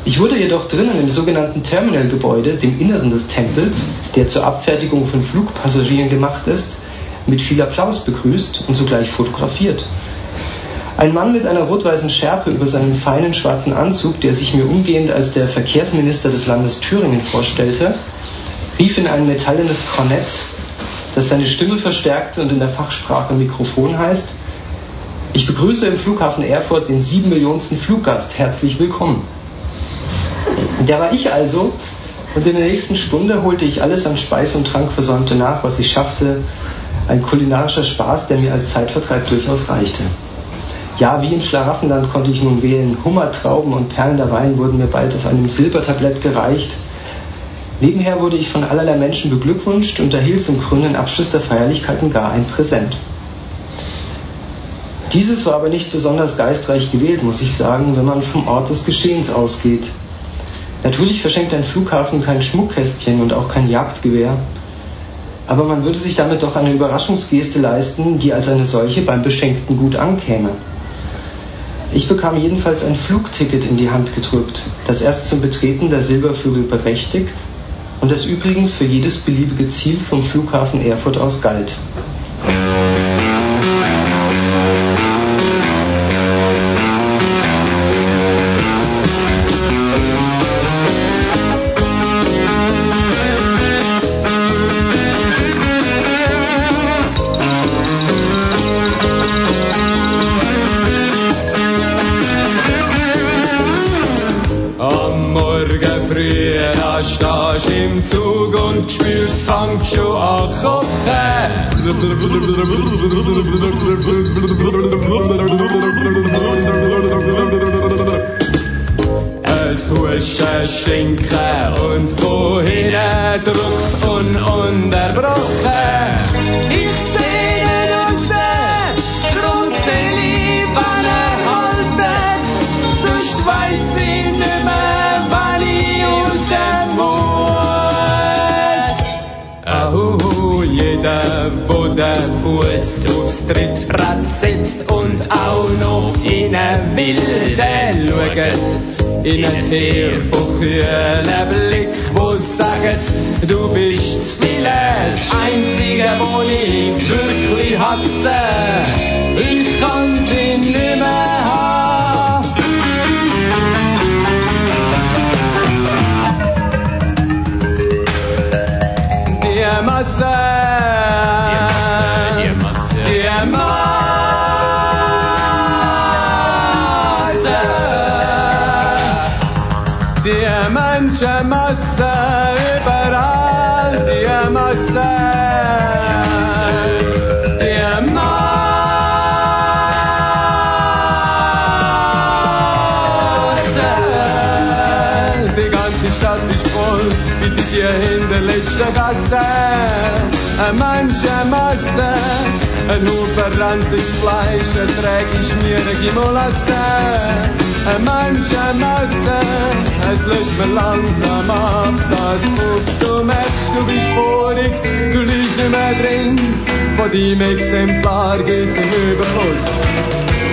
Speaker 2: Ich wurde jedoch drinnen im sogenannten Terminalgebäude, dem Inneren des Tempels, der zur Abfertigung von Flugpassagieren gemacht ist, mit viel Applaus begrüßt und sogleich fotografiert. Ein Mann mit einer rot-weißen Schärpe über seinem feinen schwarzen Anzug, der sich mir umgehend als der Verkehrsminister des Landes Thüringen vorstellte, rief in ein metallenes Kornett, das seine Stimme verstärkte und in der Fachsprache Mikrofon heißt, ich begrüße im Flughafen Erfurt den sieben Millionsten Fluggast. Herzlich willkommen. Der war ich also, und in der nächsten Stunde holte ich alles an Speis und Trank versäumte nach, was ich schaffte. Ein kulinarischer Spaß, der mir als Zeitvertreib durchaus reichte. Ja, wie im Schlaraffenland konnte ich nun wählen. Hummer, Trauben und perlender Wein wurden mir bald auf einem Silbertablett gereicht. Nebenher wurde ich von allerlei Menschen beglückwünscht und erhielt zum krönenden Abschluss der Feierlichkeiten gar ein Präsent. Dieses war aber nicht besonders geistreich gewählt, muss ich sagen, wenn man vom Ort des Geschehens ausgeht. Natürlich verschenkt ein Flughafen kein Schmuckkästchen und auch kein Jagdgewehr, aber man würde sich damit doch eine Überraschungsgeste leisten, die als eine solche beim Beschenkten gut ankäme. Ich bekam jedenfalls ein Flugticket in die Hand gedrückt, das erst zum Betreten der Silbervögel berechtigt und das übrigens für jedes beliebige Ziel vom Flughafen Erfurt aus galt.
Speaker 4: Da stehst du im Zug und spürst, fängt schon an kochen. Es Huschen, Stinken und von hinten drückt ununterbrochen. Ich Austritt, setzt und auch noch in eine Wilde schaut. In einen sehr von kühlen Blick, wo sagt, du bist zu viel. Das Einzige, wo ich wirklich hasse, ich kann sie nicht mehr der letzten Gasse. Eine Menschenmasse, ein ranziges Fleisch, eine träge schmierige Molasse. Eine Menschenmasse, es löscht mir langsam ab, das Buch, du merkst, du bist vorig, du liegst nicht mehr drin, von deinem Exemplar geht's im Überfluss.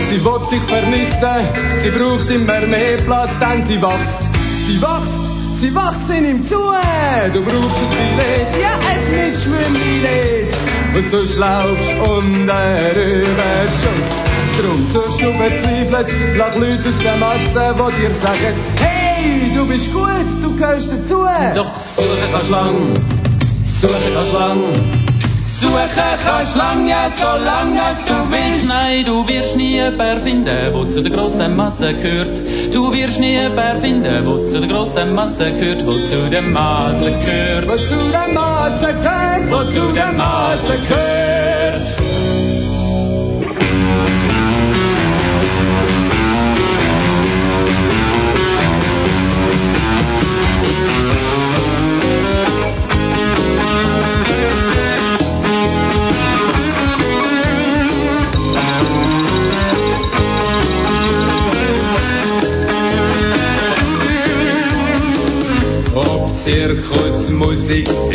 Speaker 4: Sie will dich vernichten, sie braucht immer mehr Platz, denn sie wächst. Sie wächst, sie wächst in ihm zu. Du brauchst ein Billett, ja, es Mitschwimmbillet. Und so schlaufst unter Überschuss. Drum suchst du verzweifelt nach Leuten aus der Masse, die dir sagen, hey, du bist gut, du gehörst dazu. Doch suchen kannst lang, suchen kannst lang. Suchen kannst lang, ja, solange du willst.
Speaker 7: Nein, du wirst nie jemanden finden, wo zu der grossen Masse gehört. Du wirst nie jemanden finden, wo zu der grossen Masse gehört, wo zu der Masse gehört.
Speaker 4: wo zu der Masse gehört, wo zu der Masse gehört.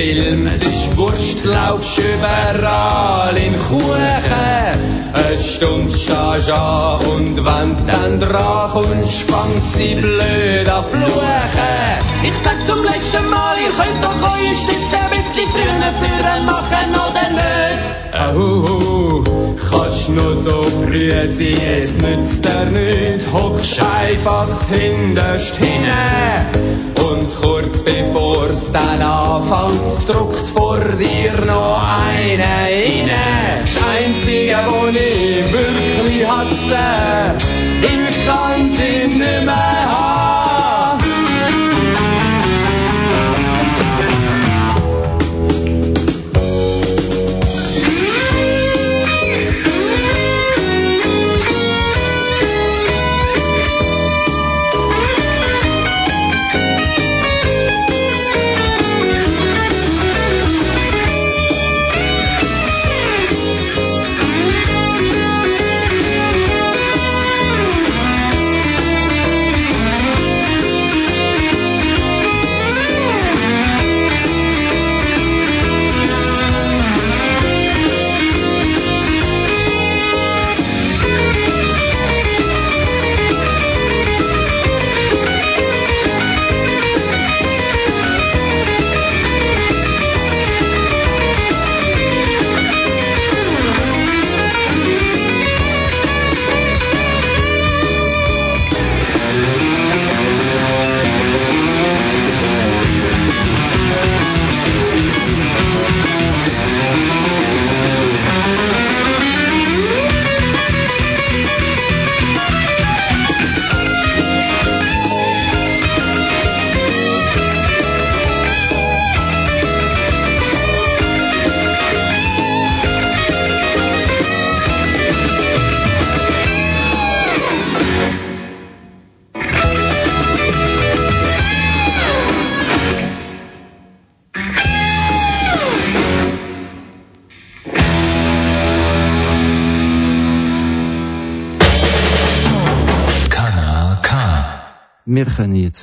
Speaker 4: Film, es ist Wurscht, laufst überall in Kuchen. Eine Stunde stehst an und wenn du dann dran kommst, fängt sie blöd an fluchen.
Speaker 7: Ich sag zum letzten Mal, ihr könnt doch eure Stütze ein bisschen früher führen machen oder nicht.
Speaker 4: Au, kannst nur so früh sein, es nützt dir nichts, hockst einfach hinterst hinten. Und kurz bevor's dann anfängt, druckt vor dir noch einer rein. Das Einzige, wo ich wirklich hasse, ich kann sie nicht mehr haben.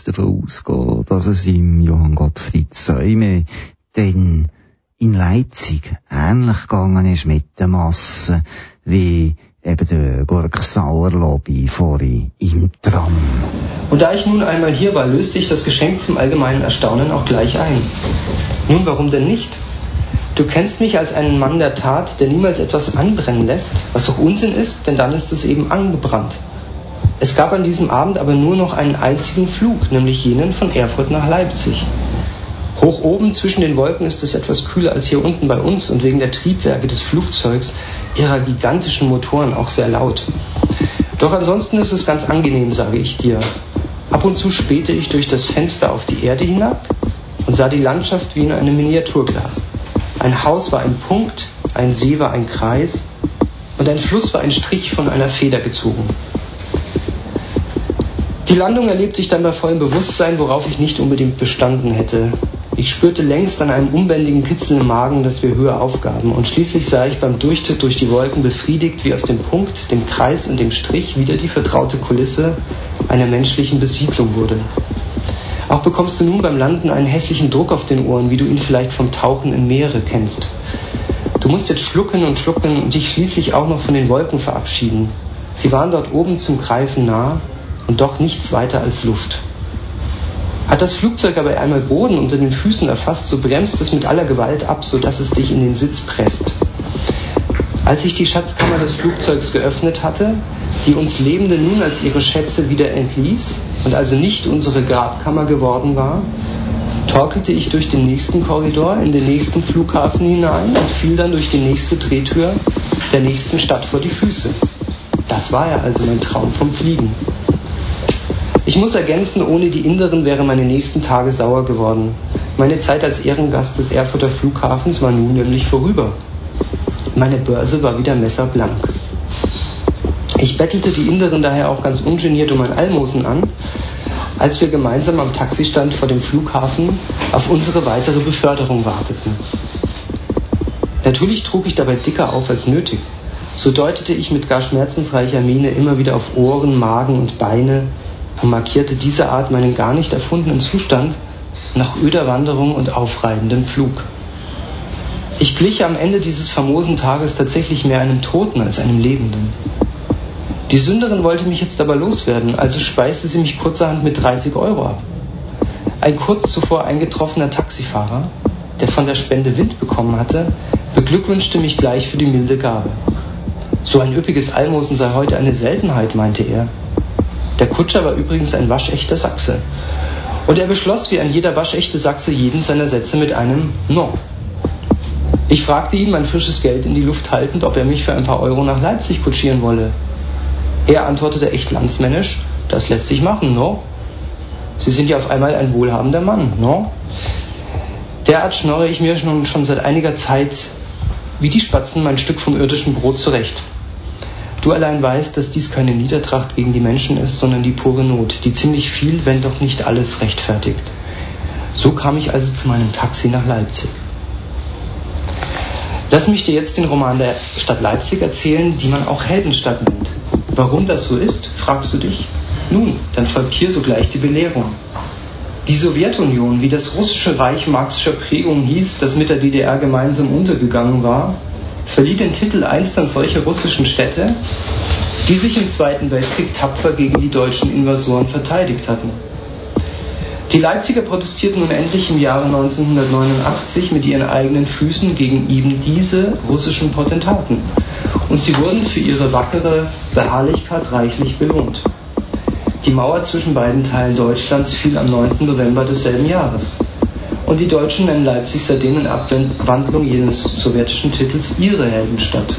Speaker 3: Jetzt davon ausgehen, dass es im Johann Gottfried Säume denn in Leipzig ähnlich gegangen ist mit der Masse wie eben der Gurksauer Lobby vorhin im Tram.
Speaker 2: Und da ich nun einmal hier war, löste ich das Geschenk zum allgemeinen Erstaunen auch gleich ein. Nun, warum denn nicht? Du kennst mich als einen Mann der Tat, der niemals etwas anbrennen lässt, was auch Unsinn ist, denn dann ist es eben angebrannt. Es gab an diesem Abend aber nur noch einen einzigen Flug, nämlich jenen von Erfurt nach Leipzig. Hoch oben zwischen den Wolken ist es etwas kühler als hier unten bei uns und wegen der Triebwerke des Flugzeugs, ihrer gigantischen Motoren auch sehr laut. Doch ansonsten ist es ganz angenehm, sage ich dir. Ab und zu spähte ich durch das Fenster auf die Erde hinab und sah die Landschaft wie in einem Miniaturglas. Ein Haus war ein Punkt, ein See war ein Kreis und ein Fluss war ein Strich von einer Feder gezogen. Die Landung erlebte ich dann bei vollem Bewusstsein, worauf ich nicht unbedingt bestanden hätte. Ich spürte längst an einem unbändigen Kitzeln im Magen, dass wir höher aufgaben, und schließlich sah ich beim Durchtritt durch die Wolken befriedigt, wie aus dem Punkt, dem Kreis und dem Strich wieder die vertraute Kulisse einer menschlichen Besiedlung wurde. Auch bekommst du nun beim Landen einen hässlichen Druck auf den Ohren, wie du ihn vielleicht vom Tauchen in Meere kennst. Du musst jetzt schlucken und schlucken und dich schließlich auch noch von den Wolken verabschieden. Sie waren dort oben zum Greifen nah, und doch nichts weiter als Luft. Hat das Flugzeug aber einmal Boden unter den Füßen erfasst, so bremst es mit aller Gewalt ab, sodass es dich in den Sitz presst. Als ich die Schatzkammer des Flugzeugs geöffnet hatte, die uns Lebende nun als ihre Schätze wieder entließ und also nicht unsere Grabkammer geworden war, torkelte ich durch den nächsten Korridor in den nächsten Flughafen hinein und fiel dann durch die nächste Drehtür der nächsten Stadt vor die Füße. Das war ja also mein Traum vom Fliegen. Ich muss ergänzen, ohne die Inderen wären meine nächsten Tage sauer geworden. Meine Zeit als Ehrengast des Erfurter Flughafens war nun nämlich vorüber. Meine Börse war wieder messerblank. Ich bettelte die Inderen daher auch ganz ungeniert um ein Almosen an, als wir gemeinsam am Taxistand vor dem Flughafen auf unsere weitere Beförderung warteten. Natürlich trug ich dabei dicker auf als nötig. So deutete ich mit gar schmerzensreicher Miene immer wieder auf Ohren, Magen und Beine, und markierte diese Art meinen gar nicht erfundenen Zustand nach öder Wanderung und aufreibendem Flug. Ich glich am Ende dieses famosen Tages tatsächlich mehr einem Toten als einem Lebenden. Die Sünderin wollte mich jetzt aber loswerden, also speiste sie mich kurzerhand mit 30 Euro ab. Ein kurz zuvor eingetroffener Taxifahrer, der von der Spende Wind bekommen hatte, beglückwünschte mich gleich für die milde Gabe. So ein üppiges Almosen sei heute eine Seltenheit, meinte er. Der Kutscher war übrigens ein waschechter Sachse. Und er beschloss, wie ein jeder waschechte Sachse, jeden seiner Sätze mit einem No. Ich fragte ihn, mein frisches Geld in die Luft haltend, ob er mich für ein paar Euro nach Leipzig kutschieren wolle. Er antwortete echt landsmännisch, das lässt sich machen, no? Sie sind ja auf einmal ein wohlhabender Mann, no? Derart schnorre ich mir schon, schon seit einiger Zeit wie die Spatzen mein Stück vom irdischen Brot zurecht. Du allein weißt, dass dies keine Niedertracht gegen die Menschen ist, sondern die pure Not, die ziemlich viel, wenn doch nicht alles rechtfertigt. So kam ich also zu meinem Taxi nach Leipzig. Lass mich dir jetzt den Roman der Stadt Leipzig erzählen, die man auch Heldenstadt nennt. Warum das so ist, fragst du dich? Nun, dann folgt hier sogleich die Belehrung. Die Sowjetunion, wie das russische Reich marxischer Prägung hieß, das mit der DDR gemeinsam untergegangen war, verlieh den Titel einst an solche russischen Städte, die sich im Zweiten Weltkrieg tapfer gegen die deutschen Invasoren verteidigt hatten. Die Leipziger protestierten nun endlich im Jahre 1989 mit ihren eigenen Füßen gegen eben diese russischen Potentaten und sie wurden für ihre wackere Beharrlichkeit reichlich belohnt. Die Mauer zwischen beiden Teilen Deutschlands fiel am 9. November desselben Jahres. Und die Deutschen nennen Leipzig seitdem in Abwandlung jenes sowjetischen Titels ihre Heldenstadt.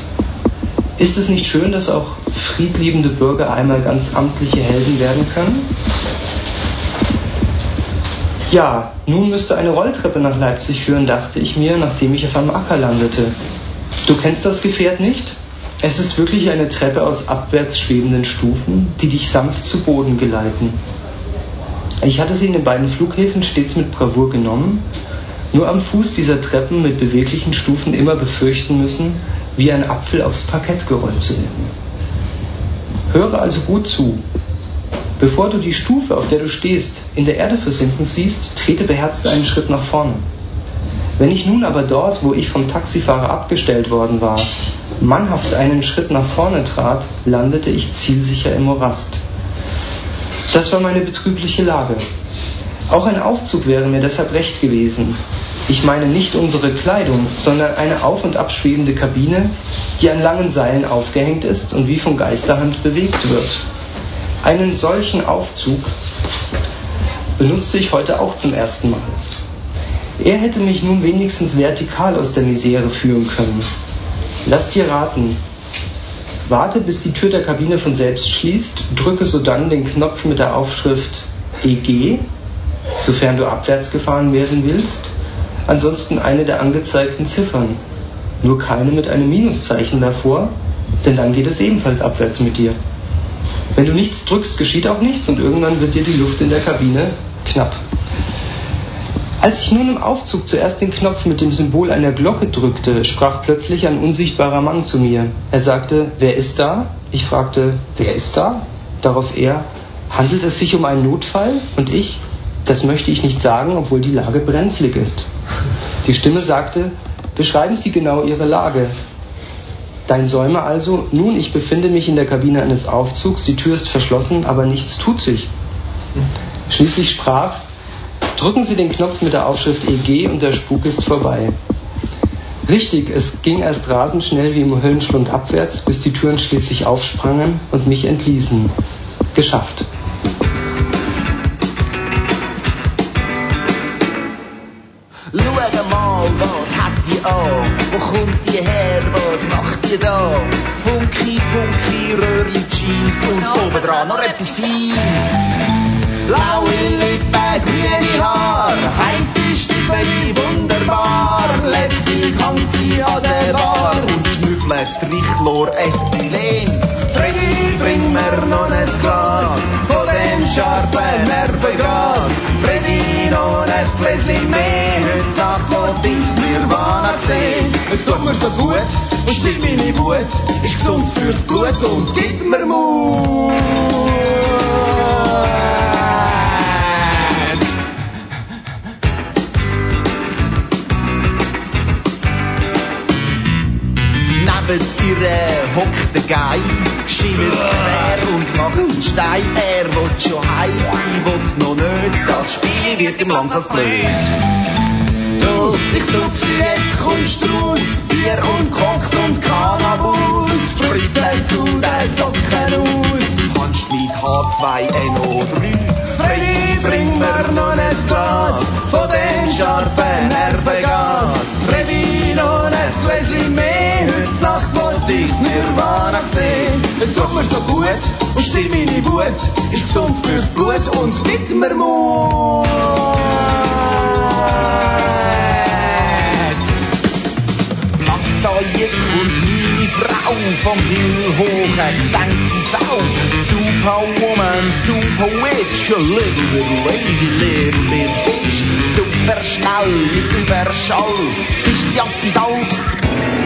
Speaker 2: Ist es nicht schön, dass auch friedliebende Bürger einmal ganz amtliche Helden werden können? Ja, nun müsste eine Rolltreppe nach Leipzig führen, dachte ich mir, nachdem ich auf einem Acker landete. Du kennst das Gefährt nicht? Es ist wirklich eine Treppe aus abwärts schwebenden Stufen, die dich sanft zu Boden geleiten. Ich hatte sie in den beiden Flughäfen stets mit Bravour genommen, nur am Fuß dieser Treppen mit beweglichen Stufen immer befürchten müssen, wie ein Apfel aufs Parkett gerollt zu werden. Höre also gut zu. Bevor du die Stufe, auf der du stehst, in der Erde versinken siehst, trete beherzt einen Schritt nach vorne. Wenn ich nun aber dort, wo ich vom Taxifahrer abgestellt worden war, mannhaft einen Schritt nach vorne trat, landete ich zielsicher im Morast. Das war meine betrübliche Lage. Auch ein Aufzug wäre mir deshalb recht gewesen. Ich meine nicht unsere Kleidung, sondern eine auf- und abschwebende Kabine, die an langen Seilen aufgehängt ist und wie von Geisterhand bewegt wird. Einen solchen Aufzug benutzte ich heute auch zum ersten Mal. Er hätte mich nun wenigstens vertikal aus der Misere führen können. Lass dir raten. Warte, bis die Tür der Kabine von selbst schließt, drücke sodann den Knopf mit der Aufschrift EG, sofern du abwärts gefahren werden willst, ansonsten eine der angezeigten Ziffern. Nur keine mit einem Minuszeichen davor, denn dann geht es ebenfalls abwärts mit dir. Wenn du nichts drückst, geschieht auch nichts und irgendwann wird dir die Luft in der Kabine knapp. Als ich nun im Aufzug zuerst den Knopf mit dem Symbol einer Glocke drückte, sprach plötzlich ein unsichtbarer Mann zu mir. Er sagte, wer ist da? Ich fragte, wer ist da? Darauf er, handelt es sich um einen Notfall? Und ich, das möchte ich nicht sagen, obwohl die Lage brenzlig ist. Die Stimme sagte, beschreiben Sie genau Ihre Lage. Dein Säumer also, nun, ich befinde mich in der Kabine eines Aufzugs, die Tür ist verschlossen, aber nichts tut sich. Schließlich sprach's, drücken Sie den Knopf mit der Aufschrift EG und der Spuk ist vorbei. Richtig, es ging erst rasend schnell wie im Höllenschlund abwärts, bis die Türen schließlich aufsprangen und mich entließen. Geschafft.
Speaker 8: Wo kommt die her? Was macht die da? Funky, funky, Röhrli, Jeans und obendran noch etwas Feins. Blaue Lippen, grüne Haar, heisse Stiefel, wunderbar. Lässig hängt sie an der Bar und schnüffelt Strichlor Ethylen. Freddy, bring mir noch ein Glas von dem scharfen Nervengas. Freddy, noch ein Gläschen mehr, heute Nacht wollt ich Nirvana sehen. Es tut mir so gut und stillt meine Wut, ist gesund fürs Blut und gibt mir Mut. Neben ihr hockt der Guy, schimmert quer und macht Stein. Er will schon heim sein, will noch nicht. Das Spiel wird ihm langsam blöd. Du, ich tupf sie jetzt, kommst raus. Bier und Koks und Cannabis. Spritzel zu den Socken aus. Mit H2NO3. Freddy, bring mir noch ein Glas von dem scharfen Nervengas. Ich's Nirvana sehen. Es tut mir so gut und still meine Wut. Ist gesund fürs Blut und gibt mir Mut. Max da jetzt und meine Frau vom Himmel hoch, gesenkte Sau. Superwoman, super witch, a little bit lady, little bit bitch. Super schnell mit Überschall, fischt sie ab bis auf.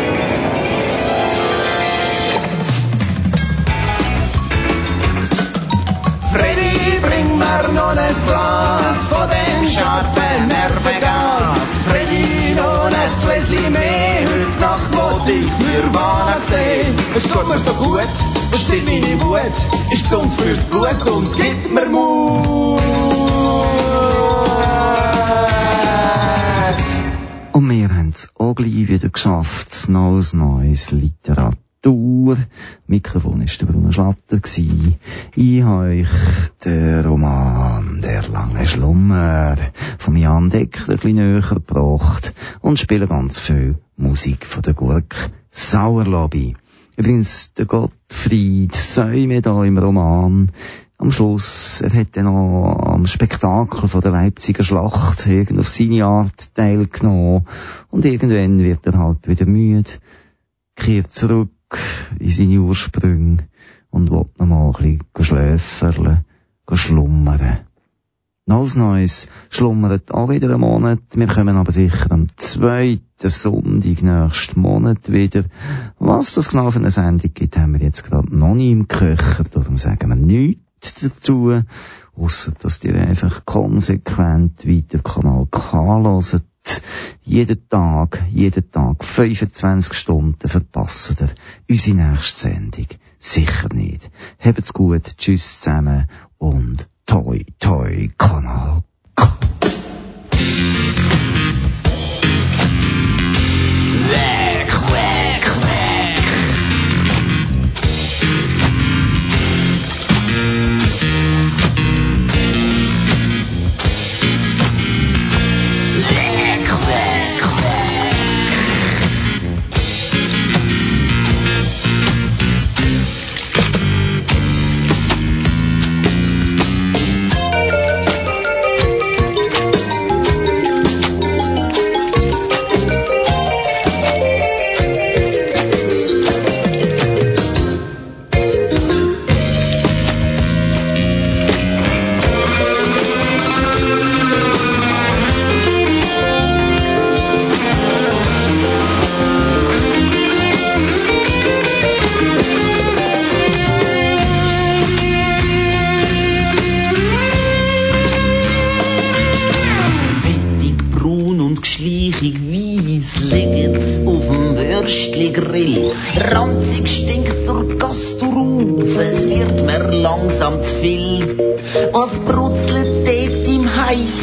Speaker 8: Freddy, bring mir noch ein Glas von dem scharfen Nervengas. Freddy, noch ein Gläschen mehr, heute Nacht wollte ich's Nirvana sehen. Es tut mir so gut, es stillt meine Wut, ist gesund fürs Blut und gibt mir Mut.
Speaker 3: Und wir haben es auch gleich wieder geschafft. Neues Neues Literatur. Mikrofon ist der Bruno Schlatter gsi. Ich habe euch den Roman Der lange Schlummer von Jan Decker ein bisschen näher gebracht und spiele ganz viel Musik von der Gurk Sauerlobby. Übrigens, der Gottfried Säume da im Roman, am Schluss, er hat dann noch am Spektakel von der Leipziger Schlacht irgend auf seine Art teilgenommen und irgendwann wird er halt wieder müde, kehrt zurück in seine Ursprünge und will noch mal ein bisschen schläferle, schlummern. Neues Neues schlummert auch wieder einen Monat. Wir kommen aber sicher am zweiten Sonntag nächsten Monat wieder. Was das genau für eine Sendung gibt, haben wir jetzt gerade noch nicht im Köcher. Darum sagen wir nichts. Dazu, ausser dass ihr einfach konsequent weiter Kanal K hört. Jeden Tag, jeden Tag 25 Stunden verpasst ihr unsere nächste Sendung. Sicher nicht. Habt's gut, tschüss zusammen und toi toi Kanal K.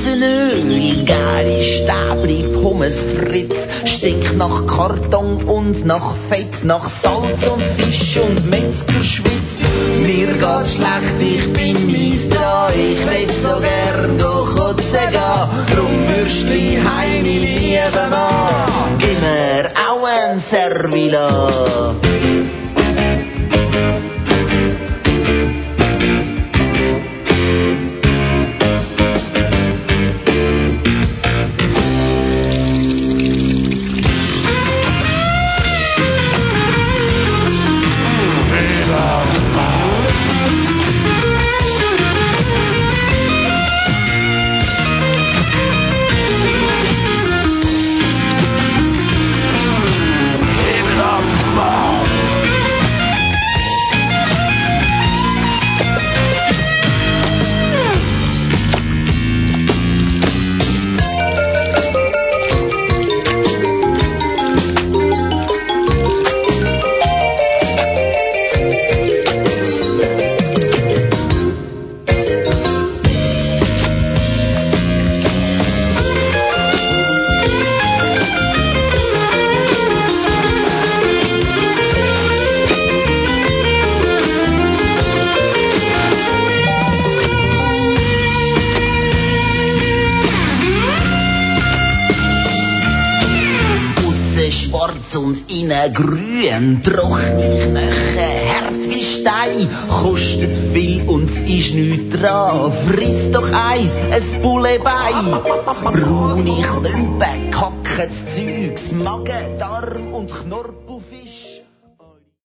Speaker 8: heissen Öl? Geile Stäbli, Pommes Fritz, stinkt nach Karton und nach Fett, nach Salz und Fisch und Metzgerschwitz. Mir geht's schlecht, ich bin mies da, ich will so gern durch Kotze gehen. Drum Würstli heim, mein lieber Mann, gib mir auch ein Servila. Z